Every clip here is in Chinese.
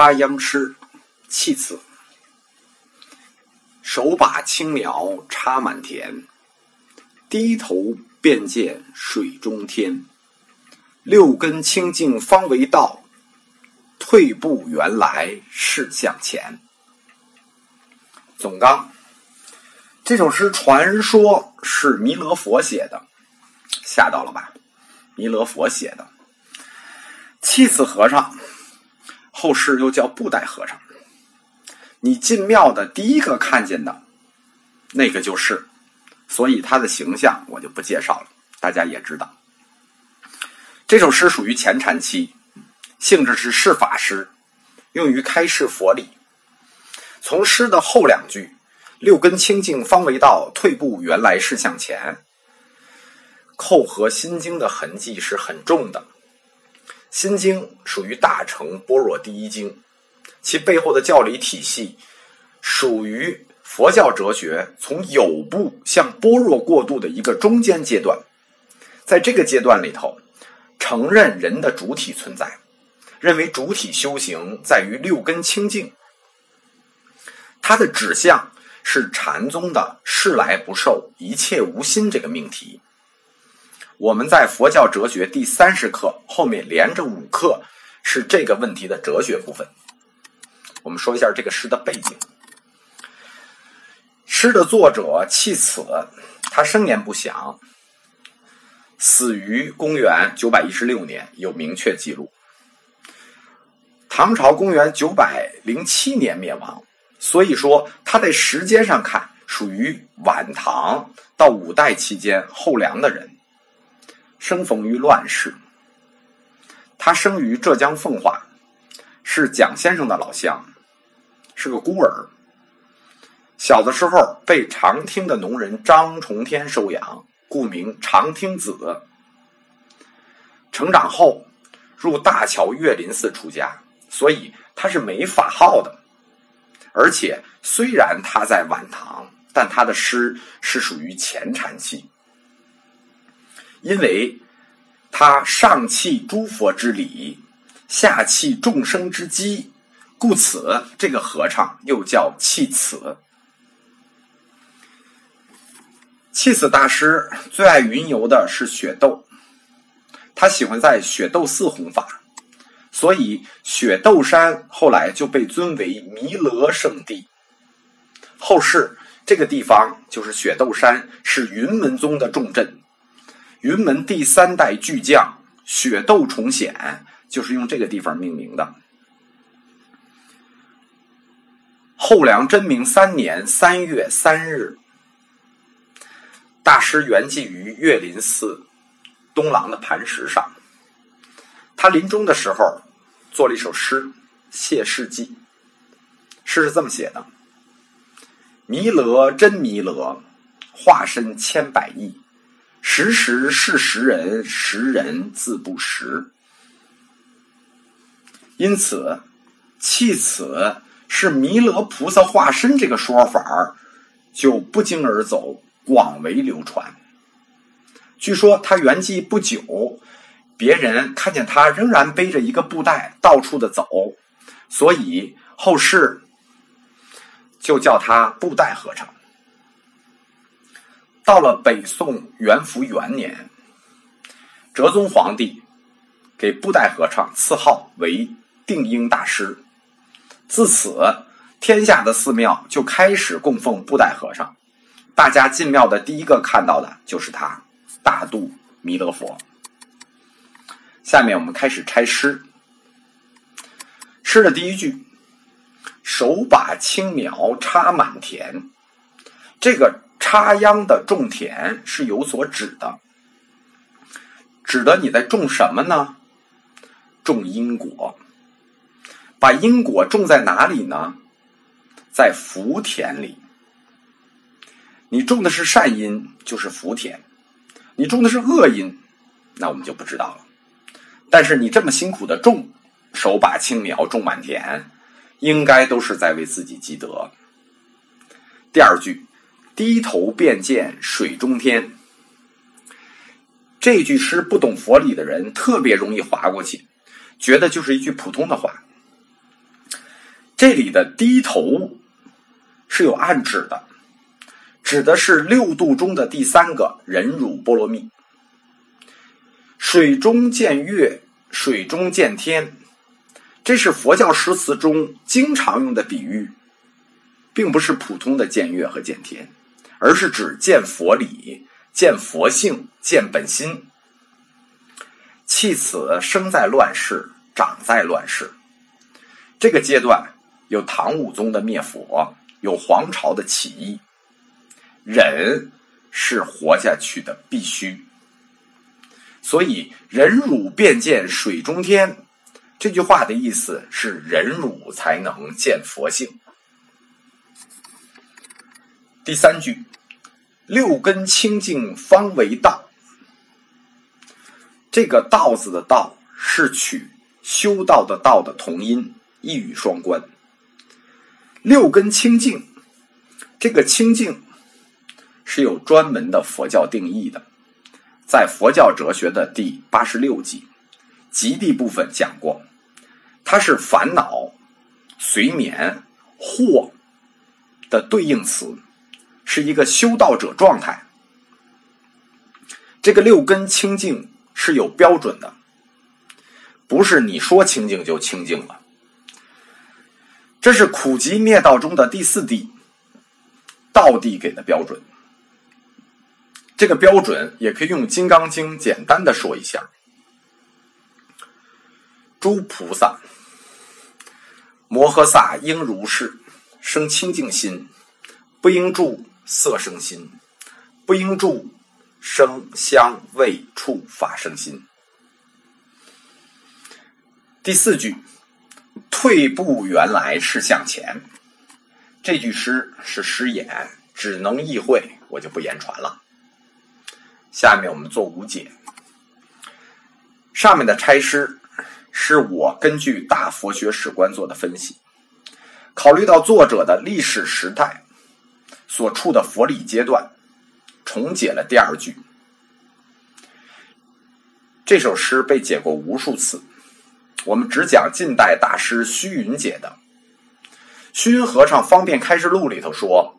插秧诗，弃子。手把青苗插满田，低头便见水中天。六根清净方为道，退步原来是向前。总纲，这首诗传说是弥勒佛写的，吓到了吧？弥勒佛写的，弃子和尚。后世又叫布袋和尚。你进庙的第一个看见的，那个就是，所以他的形象我就不介绍了，大家也知道。这首诗属于前禅期，性质是释法诗，用于开示佛理。从诗的后两句“六根清净方为道，退步原来是向前”，扣合《心经》的痕迹是很重的。《心经》属于大乘般若第一经，其背后的教理体系属于佛教哲学从有部向般若过渡的一个中间阶段。在这个阶段里头，承认人的主体存在，认为主体修行在于六根清净。它的指向是禅宗的“事来不受，一切无心”这个命题。我们在佛教哲学第三十课后面连着五课是这个问题的哲学部分。我们说一下这个诗的背景。诗的作者弃此，他生年不详，死于公元九百一十六年，有明确记录。唐朝公元九百零七年灭亡，所以说他在时间上看属于晚唐到五代期间后梁的人。生逢于乱世，他生于浙江奉化，是蒋先生的老乡，是个孤儿。小的时候被长汀的农人张重天收养，故名长汀子。成长后入大乔岳林寺出家，所以他是没法号的。而且虽然他在晚唐，但他的诗是属于前禅系。因为他上契诸佛之礼，下契众生之机，故此这个和尚又叫弃此。弃此大师最爱云游的是雪窦，他喜欢在雪窦寺弘法，所以雪窦山后来就被尊为弥勒圣地。后世这个地方就是雪窦山，是云门宗的重镇。云门第三代巨匠雪窦重显，就是用这个地方命名的。后梁真明三年三月三日，大师圆寂于岳林寺东廊的磐石上。他临终的时候做了一首诗《谢世记》，诗是这么写的：“弥勒真弥勒，化身千百亿。”时时是时人，时人自不识。因此，弃此是弥勒菩萨化身这个说法就不胫而走，广为流传。据说他圆寂不久，别人看见他仍然背着一个布袋到处的走，所以后世就叫他布袋和尚。到了北宋元符元年，哲宗皇帝给布袋和尚赐号为定英大师。自此，天下的寺庙就开始供奉布袋和尚。大家进庙的第一个看到的就是他——大肚弥勒佛。下面我们开始拆诗。诗的第一句：“手把青苗插满田。”这个。插秧的种田是有所指的，指的你在种什么呢？种因果。把因果种在哪里呢？在福田里。你种的是善因，就是福田；你种的是恶因，那我们就不知道了。但是你这么辛苦的种，手把青苗种满田，应该都是在为自己积德。第二句。低头便见水中天。这句诗不懂佛理的人特别容易划过去，觉得就是一句普通的话。这里的低头是有暗指的，指的是六度中的第三个忍辱波罗蜜。水中见月，水中见天，这是佛教诗词中经常用的比喻，并不是普通的见月和见天，而是指见佛理、见佛性、见本心。弃此生在乱世，长在乱世。这个阶段有唐武宗的灭佛，有皇朝的起义，忍是活下去的必须。所以“忍辱便见水中天”这句话的意思是忍辱才能见佛性。第三句“六根清净方为道”，这个“道”字的“道”是取修道的“道”的同音，一语双关。六根清净，这个清净是有专门的佛教定义的。在佛教哲学的第八十六集“极地”部分讲过，它是烦恼、随眠、惑的对应词，是一个修道者状态。这个六根清净是有标准的，不是你说清净就清净了。这是苦集灭道中的第四谛，道谛给的标准。这个标准也可以用《金刚经》简单的说一下：诸菩萨摩诃萨应如是生清净心，不应住色生心，不应住声香味触法生心。第四句退步原来是向前，这句诗是诗眼，只能意会，我就不言传了。下面我们做无解。上面的差诗是我根据大佛学史观做的分析，考虑到作者的历史时代所处的佛理阶段，重解了第二句。这首诗被解过无数次，我们只讲近代大师虚云解的。虚云和尚《方便开示录》里头说：“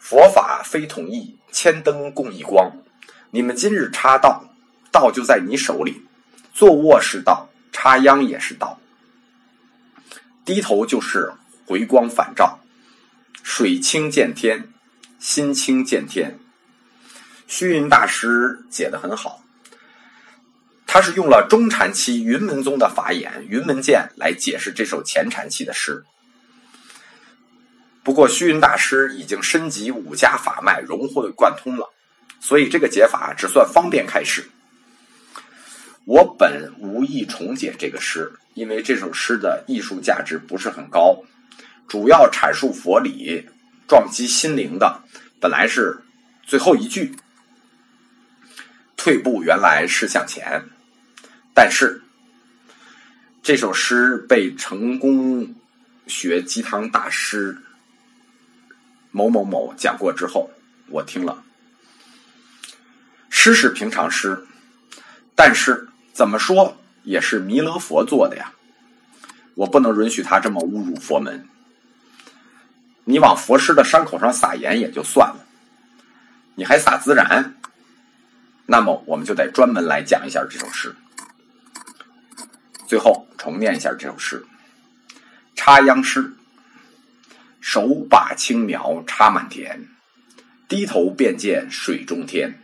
佛法非统一，千灯共一光。”你们今日插道，道就在你手里。坐卧是道，插秧也是道。低头就是回光返照，水清见天，心清见天。虚云大师解的很好，他是用了中禅期云门宗的法眼云门剑来解释这首前禅期的诗。不过虚云大师已经深集五家法脉，融会贯通了。所以这个解法只算方便开始。我本无意重解这个诗，因为这首诗的艺术价值不是很高，主要阐述佛理、撞击心灵的，本来是最后一句。退步原来是向前，但是这首诗被成功学鸡汤大师某某某讲过之后，我听了。诗是平常诗，但是怎么说也是弥勒佛做的呀，我不能允许他这么侮辱佛门。你往佛师的伤口上撒盐也就算了，你还撒孜然，那么我们就得专门来讲一下这首诗。最后重念一下这首诗：插秧诗，手把青苗插满田，低头便见水中天。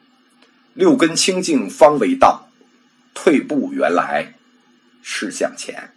六根清净方为道，退步原来是向前。